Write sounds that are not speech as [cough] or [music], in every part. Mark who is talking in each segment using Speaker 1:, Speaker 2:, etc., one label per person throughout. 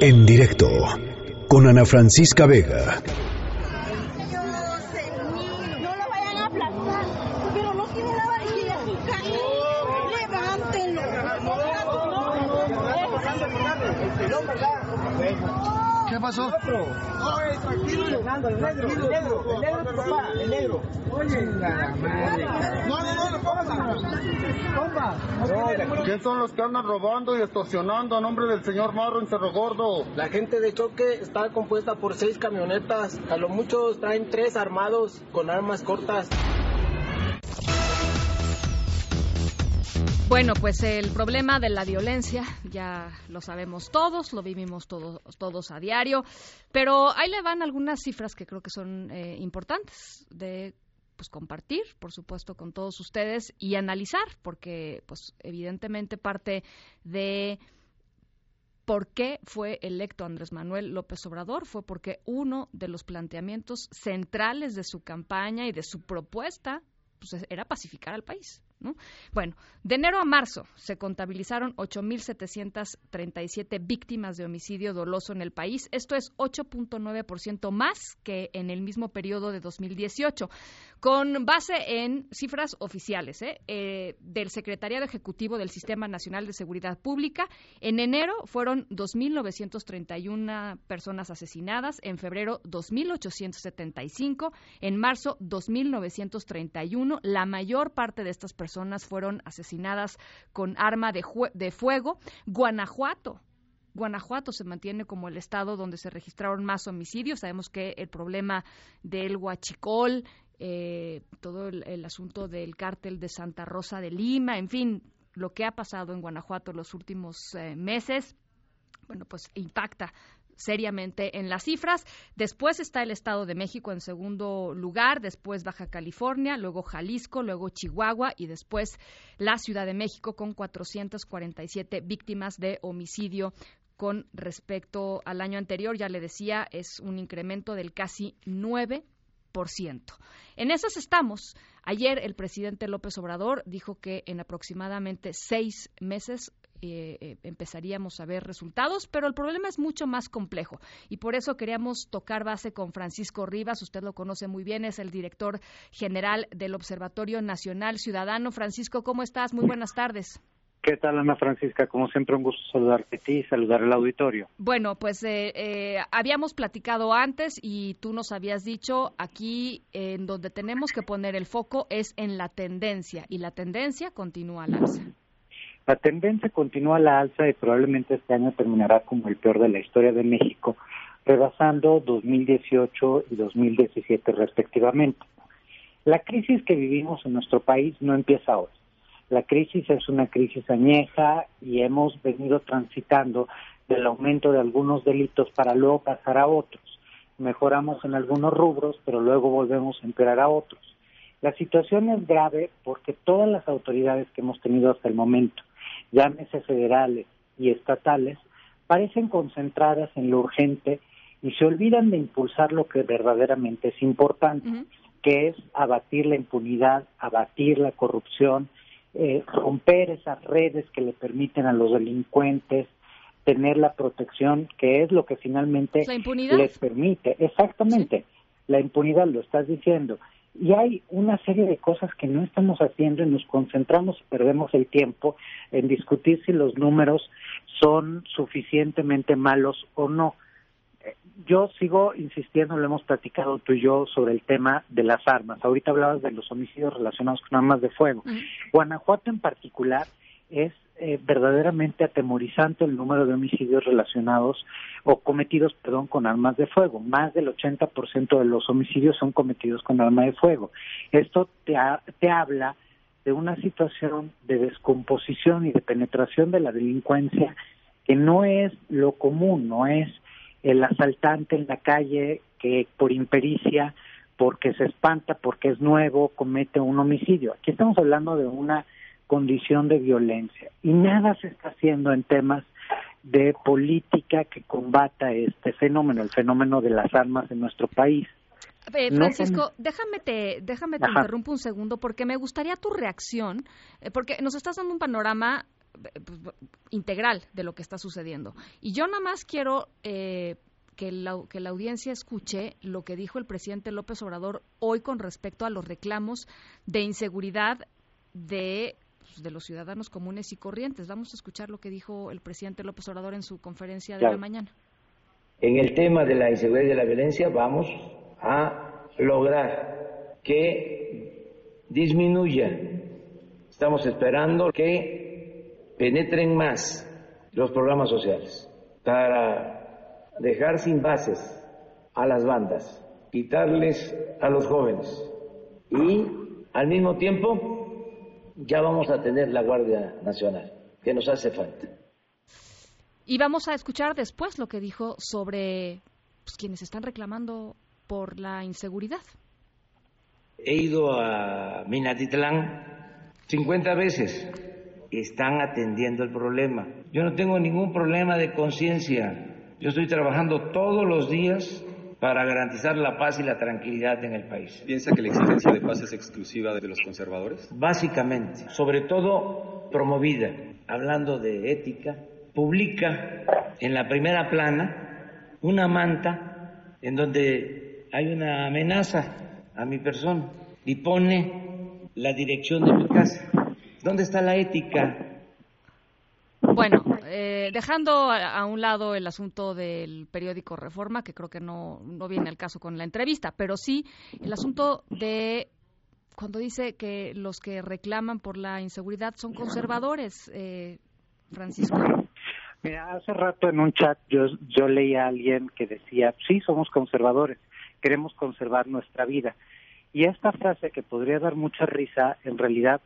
Speaker 1: En directo con Ana Francisca Vega.
Speaker 2: No lo vayan a aplastar, pero no tiene la varilla su casa. Levántenlo.
Speaker 3: ¿Qué pasó?
Speaker 4: ¿Quién son los que andan robando y extorsionando a nombre del señor Marro en Cerro Gordo?
Speaker 5: La gente de choque está compuesta por seis camionetas. A lo mucho traen tres armados con armas cortas.
Speaker 6: Bueno, pues el problema de la violencia ya lo sabemos todos, lo vivimos todos, todos a diario, pero ahí le van algunas cifras que creo que son eh, importantes de pues compartir, por supuesto, con todos ustedes y analizar, porque pues evidentemente parte de por qué fue electo Andrés Manuel López Obrador fue porque uno de los planteamientos centrales de su campaña y de su propuesta pues, era pacificar al país. ¿No? Bueno, de enero a marzo se contabilizaron 8.737 víctimas de homicidio doloso en el país. Esto es 8.9% más que en el mismo periodo de 2018, con base en cifras oficiales ¿eh? Eh, del Secretariado Ejecutivo del Sistema Nacional de Seguridad Pública. En enero fueron 2.931 personas asesinadas, en febrero 2.875, en marzo 2.931. La mayor parte de estas personas personas fueron asesinadas con arma de, de fuego. Guanajuato, Guanajuato se mantiene como el estado donde se registraron más homicidios. Sabemos que el problema del huachicol, eh, todo el, asunto del cártel de Santa Rosa de Lima, en fin, lo que ha pasado en Guanajuato los últimos eh, meses, bueno, pues impacta seriamente en las cifras. Después está el Estado de México en segundo lugar, después Baja California, luego Jalisco, luego Chihuahua y después la Ciudad de México con 447 víctimas de homicidio con respecto al año anterior. Ya le decía, es un incremento del casi 9 en esas estamos. Ayer el presidente López Obrador dijo que en aproximadamente seis meses eh, eh, empezaríamos a ver resultados, pero el problema es mucho más complejo y por eso queríamos tocar base con Francisco Rivas, usted lo conoce muy bien, es el director general del Observatorio Nacional Ciudadano. Francisco, ¿cómo estás? Muy buenas tardes.
Speaker 7: ¿Qué tal, Ana Francisca? Como siempre, un gusto saludarte a ti y saludar al auditorio.
Speaker 6: Bueno, pues eh, eh, habíamos platicado antes y tú nos habías dicho aquí en donde tenemos que poner el foco es en la tendencia y la tendencia continúa al alza.
Speaker 7: La tendencia continúa a la alza y probablemente este año terminará como el peor de la historia de México, rebasando 2018 y 2017 respectivamente. La crisis que vivimos en nuestro país no empieza ahora. La crisis es una crisis añeja y hemos venido transitando del aumento de algunos delitos para luego pasar a otros. Mejoramos en algunos rubros, pero luego volvemos a empeorar a otros. La situación es grave porque todas las autoridades que hemos tenido hasta el momento, llámese federales y estatales, parecen concentradas en lo urgente y se olvidan de impulsar lo que verdaderamente es importante, que es abatir la impunidad, abatir la corrupción, eh, romper esas redes que le permiten a los delincuentes tener la protección que es lo que finalmente les permite. Exactamente, la impunidad lo estás diciendo. Y hay una serie de cosas que no estamos haciendo y nos concentramos y perdemos el tiempo en discutir si los números son suficientemente malos o no yo sigo insistiendo, lo hemos platicado tú y yo sobre el tema de las armas. Ahorita hablabas de los homicidios relacionados con armas de fuego. Guanajuato en particular es eh, verdaderamente atemorizante el número de homicidios relacionados o cometidos, perdón, con armas de fuego. Más del 80% de los homicidios son cometidos con arma de fuego. Esto te, te habla de una situación de descomposición y de penetración de la delincuencia que no es lo común, no es el asaltante en la calle que por impericia, porque se espanta, porque es nuevo, comete un homicidio. Aquí estamos hablando de una condición de violencia y nada se está haciendo en temas de política que combata este fenómeno, el fenómeno de las armas en nuestro país.
Speaker 6: Eh, Francisco, déjame te, déjame te interrumpo un segundo porque me gustaría tu reacción, eh, porque nos estás dando un panorama pues, integral de lo que está sucediendo. Y yo nada más quiero eh, que, la, que la audiencia escuche lo que dijo el presidente López Obrador hoy con respecto a los reclamos de inseguridad de de los ciudadanos comunes y corrientes. Vamos a escuchar lo que dijo el presidente López Obrador en su conferencia de la mañana.
Speaker 8: En el tema de la inseguridad y de la violencia vamos a lograr que disminuya. Estamos esperando que penetren más los programas sociales para dejar sin bases a las bandas, quitarles a los jóvenes y al mismo tiempo ya vamos a tener la Guardia Nacional, que nos hace falta.
Speaker 6: Y vamos a escuchar después lo que dijo sobre pues, quienes están reclamando por la inseguridad.
Speaker 8: He ido a Minatitlán 50 veces. Están atendiendo el problema. Yo no tengo ningún problema de conciencia. Yo estoy trabajando todos los días para garantizar la paz y la tranquilidad en el país.
Speaker 9: ¿Piensa que la exigencia de paz es exclusiva de los conservadores?
Speaker 8: Básicamente, sobre todo promovida, hablando de ética, publica en la primera plana una manta en donde hay una amenaza a mi persona y pone la dirección de mi casa. ¿Dónde está la ética?
Speaker 6: Bueno, eh, dejando a, un lado el asunto del periódico Reforma, que creo que no, no viene al caso con la entrevista, pero sí el asunto de cuando dice que los que reclaman por la inseguridad son conservadores, eh, Francisco.
Speaker 7: Mira, hace rato en un chat yo, yo leí a alguien que decía, sí, somos conservadores, queremos conservar nuestra vida. Y esta frase que podría dar mucha risa, en realidad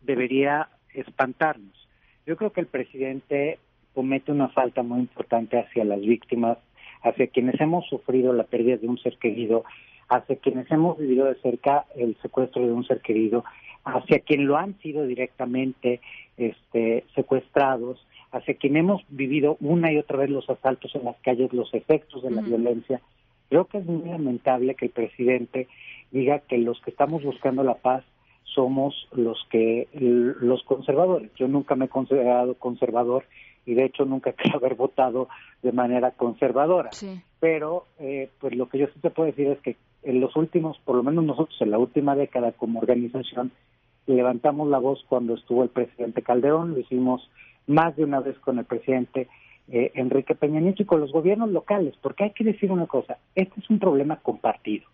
Speaker 7: debería espantarnos. Yo creo que el presidente comete una falta muy importante hacia las víctimas, hacia quienes hemos sufrido la pérdida de un ser querido, hacia quienes hemos vivido de cerca el secuestro de un ser querido, hacia quien lo han sido directamente este, secuestrados, hacia quien hemos vivido una y otra vez los asaltos en las calles, los efectos de la violencia. Creo que es muy lamentable que el presidente diga que los que estamos buscando la paz somos los que los conservadores. Yo nunca me he considerado conservador y de hecho nunca [laughs] creo haber votado de manera conservadora. Pero eh, pues lo que yo sí te puedo decir es que en los últimos, por lo menos nosotros en la última década como organización, levantamos la voz cuando estuvo el presidente Calderón, lo hicimos más de una vez con el presidente eh, Enrique Peña Nieto y con los gobiernos locales, porque hay que decir una cosa, este es un problema compartido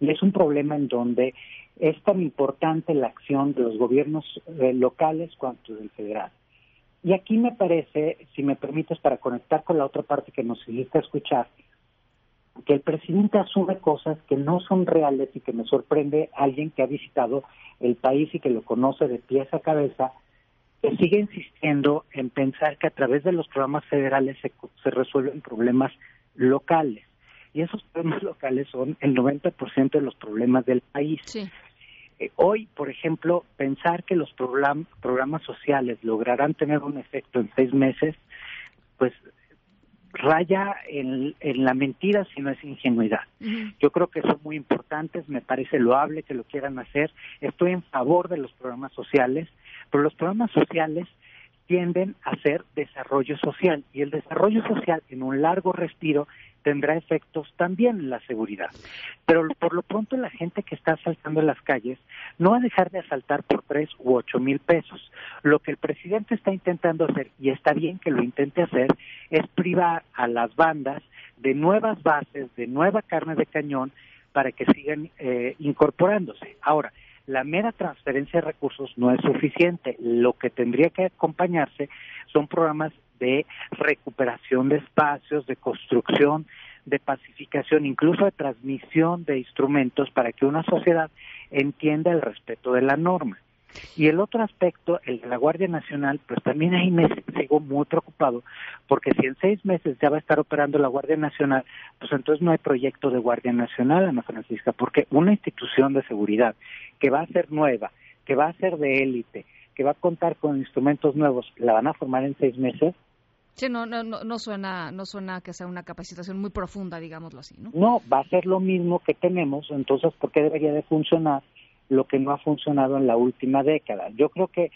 Speaker 7: y es un problema en donde es tan importante la acción de los gobiernos eh, locales cuanto del federal. Y aquí me parece, si me permites, para conectar con la otra parte que nos hiciste escuchar, que el presidente asume cosas que no son reales y que me sorprende alguien que ha visitado el país y que lo conoce de pies a cabeza, que sigue insistiendo en pensar que a través de los programas federales se, se resuelven problemas locales y esos problemas [laughs] locales son el 90% de los problemas del país. Eh, hoy, por ejemplo, pensar que los programas sociales lograrán tener un efecto en seis meses, pues raya en, la mentira si no es ingenuidad. Yo creo que son muy importantes, me parece loable que lo quieran hacer, estoy en favor de los programas sociales, pero los programas sociales tienden a ser desarrollo social y el desarrollo social en un largo respiro tendrá efectos también en la seguridad. Pero por lo pronto la gente que está asaltando en las calles no va a dejar de asaltar por tres u ocho mil pesos. Lo que el presidente está intentando hacer, y está bien que lo intente hacer, es privar a las bandas de nuevas bases, de nueva carne de cañón, para que sigan eh, incorporándose. Ahora, la mera transferencia de recursos no es suficiente. Lo que tendría que acompañarse son programas de recuperación de espacios, de construcción, de pacificación, incluso de transmisión de instrumentos para que una sociedad entienda el respeto de la norma. Y el otro aspecto, el de la Guardia Nacional, pues también ahí me sigo muy preocupado, porque si en seis meses ya va a estar operando la Guardia Nacional, pues entonces no hay proyecto de Guardia Nacional, Ana Francisca, porque una institución de seguridad que va a ser nueva, que va a ser de élite, que va a contar con instrumentos nuevos, ¿la van a formar en seis meses?
Speaker 6: Sí, no, no, no, suena, no suena que sea una capacitación muy profunda, digámoslo así, ¿no?
Speaker 7: No, va a ser lo mismo que tenemos, entonces, ¿por qué debería de funcionar lo que no ha funcionado en la última década? Yo creo que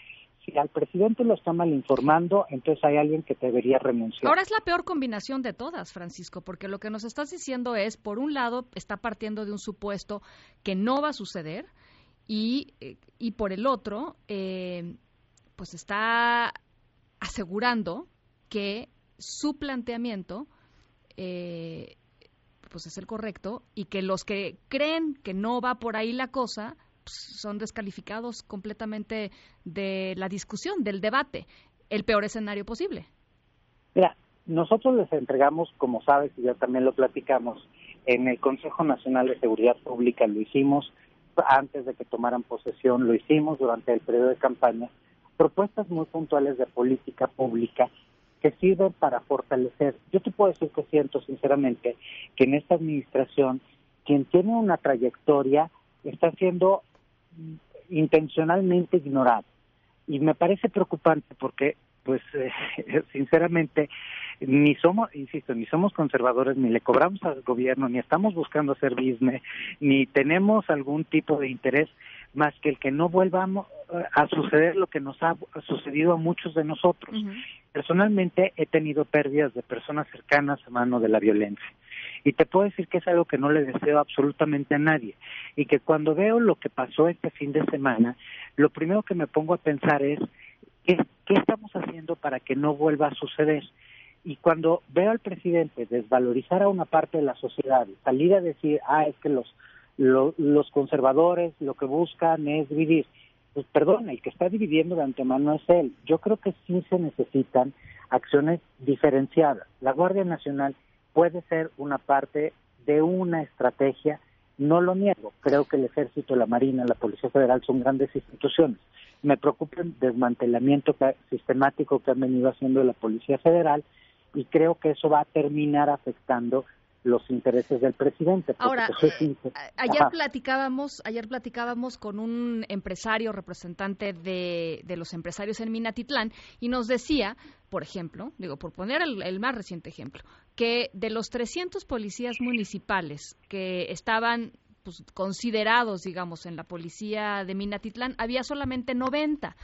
Speaker 7: si al presidente lo está mal informando, entonces hay alguien que debería renunciar.
Speaker 6: Ahora es la peor combinación de todas, Francisco, porque lo que nos estás diciendo es, por un lado, está partiendo de un supuesto que no va a suceder y, eh, y por el otro, eh, pues está asegurando que su planteamiento eh, pues es el correcto y que los que creen que no va por ahí la cosa pues, son descalificados completamente de la discusión, del debate, el peor escenario posible.
Speaker 7: Mira, nosotros les entregamos, como sabes, y ya también lo platicamos, en el Consejo Nacional de Seguridad Pública lo hicimos, antes de que tomaran posesión lo hicimos durante el periodo de campaña, propuestas muy puntuales de política pública que sirven para fortalecer. Yo te puedo decir que siento sinceramente que en esta administración quien tiene una trayectoria está siendo intencionalmente ignorado. Y me parece preocupante porque, pues, eh, [laughs] sinceramente, ni somos, insisto, ni somos conservadores, ni le cobramos al gobierno, ni estamos buscando hacer business, ni tenemos algún tipo de interés más que el que no vuelvamos eh, a suceder lo que nos ha sucedido a muchos de nosotros. Personalmente he tenido pérdidas de personas cercanas a mano de la violencia. Y te puedo decir que es algo que no le deseo absolutamente a nadie. Y que cuando veo lo que pasó este fin de semana, lo primero que me pongo a pensar es, ¿qué, qué estamos haciendo para que no vuelva a suceder? Y cuando veo al presidente desvalorizar a una parte de la sociedad, salir a decir, ah, es que los los conservadores lo que buscan es dividir. Pues perdón, el que está dividiendo de antemano es él. Yo creo que sí se necesitan acciones diferenciadas. La Guardia Nacional puede ser una parte de una estrategia, no lo niego. Creo que el Ejército, la Marina, la Policía Federal son grandes instituciones. Me preocupa el desmantelamiento sistemático que han venido haciendo la Policía Federal y creo que eso va a terminar afectando los intereses del presidente.
Speaker 6: Ahora, ayer platicábamos, ayer platicábamos con un empresario representante de, de, los empresarios en Minatitlán y nos decía, por ejemplo, digo, por poner el, el más reciente ejemplo, que de los 300 policías municipales que estaban pues, considerados, digamos, en la policía de Minatitlán, había solamente 90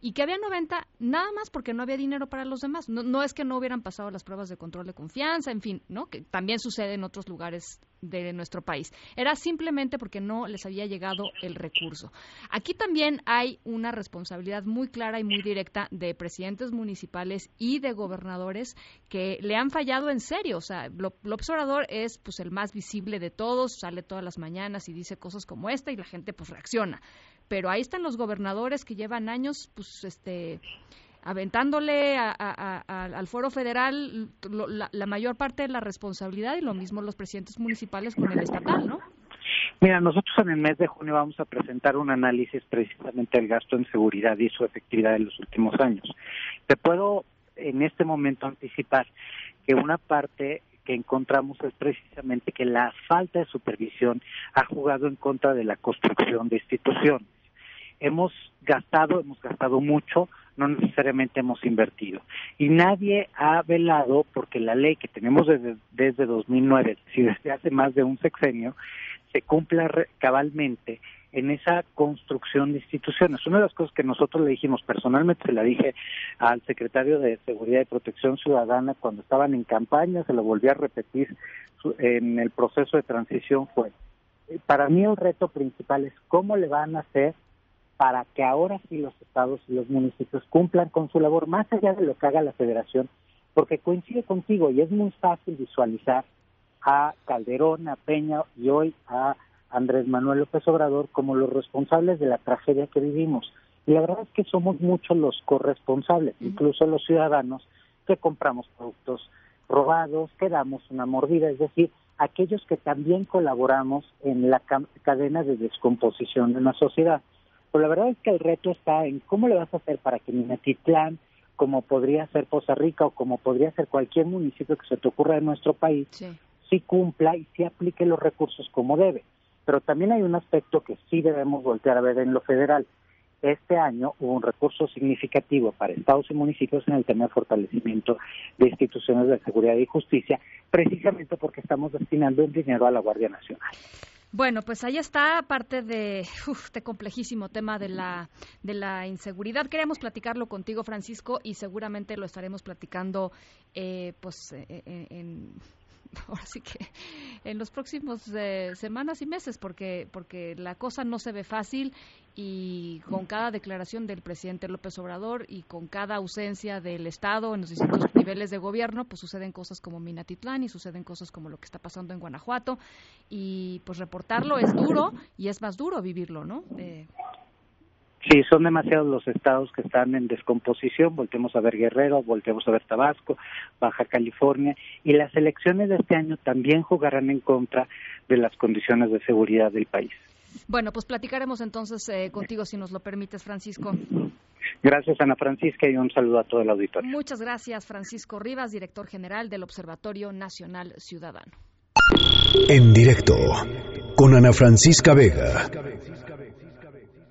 Speaker 6: y que había 90 nada más porque no había dinero para los demás. No, no, es que no hubieran pasado las pruebas de control de confianza, en fin, ¿no? Que también sucede en otros lugares de nuestro país. Era simplemente porque no les había llegado el recurso. Aquí también hay una responsabilidad muy clara y muy directa de presidentes municipales y de gobernadores que le han fallado en serio. O sea, López Obrador es pues el más visible de todos, sale todas las mañanas y dice cosas como esta y la gente pues reacciona pero ahí están los gobernadores que llevan años, pues, este, aventándole al foro federal la, mayor parte de la responsabilidad y lo mismo los presidentes municipales con el estatal, ¿no?
Speaker 7: Mira, nosotros en el mes de junio vamos a presentar un análisis precisamente del gasto en seguridad y su efectividad en los últimos años. Te puedo en este momento anticipar que una parte que encontramos es precisamente que la falta de supervisión ha jugado en contra de la construcción de instituciones hemos gastado, hemos gastado mucho, no necesariamente hemos invertido. Y nadie ha velado porque la ley que tenemos desde, desde 2009, si desde hace más de un sexenio, se cumpla cabalmente en esa construcción de instituciones. Una de las cosas que nosotros le dijimos, personalmente se la dije al secretario de Seguridad y Protección Ciudadana cuando estaban en campaña, se lo volví a repetir en el proceso de transición, fue, para mí el reto principal es cómo le van a hacer para que ahora sí los estados y los municipios cumplan con su labor más allá de lo que haga la federación, porque coincide contigo y es muy fácil visualizar a Calderón, a Peña y hoy a Andrés Manuel López Obrador como los responsables de la tragedia que vivimos. Y la verdad es que somos muchos los corresponsables, incluso los ciudadanos que compramos productos robados, que damos una mordida, es decir, aquellos que también colaboramos en la cadena de descomposición de una sociedad. Pero la verdad es que el reto está en cómo le vas a hacer para que Minatitlán, como podría ser Poza Rica o como podría ser cualquier municipio que se te ocurra en nuestro país, sí. cumpla y sí aplique los recursos como debe. Pero también hay un aspecto que sí debemos voltear a ver en lo federal. Este año hubo un recurso significativo para estados y municipios en el tema de fortalecimiento de instituciones de seguridad y justicia, precisamente porque estamos destinando el dinero a la Guardia Nacional.
Speaker 6: Bueno, pues ahí está parte de este complejísimo tema de la, de la inseguridad. Queríamos platicarlo contigo, Francisco, y seguramente lo estaremos platicando eh, pues eh, eh, en [laughs] ahora sí que en los próximos eh, semanas y meses, porque, porque la cosa no se ve fácil y con cada declaración del presidente López Obrador y con cada ausencia del Estado en los distintos niveles de gobierno, pues suceden cosas como Minatitlán y suceden cosas como lo que está pasando en Guanajuato y pues reportarlo es duro y es más duro vivirlo, ¿no? Eh,
Speaker 7: Sí, son demasiados los estados que están en descomposición. Voltemos a ver Guerrero, voltemos a ver Tabasco, Baja California. Y las elecciones de este año también jugarán en contra de las condiciones de seguridad del país.
Speaker 6: Bueno, pues platicaremos entonces eh, contigo, si nos lo permites, Francisco.
Speaker 7: Gracias, Ana Francisca, y un saludo a todo el auditorio.
Speaker 6: Muchas gracias, Francisco Rivas, director general del Observatorio Nacional Ciudadano.
Speaker 1: En directo, con Ana Francisca Vega.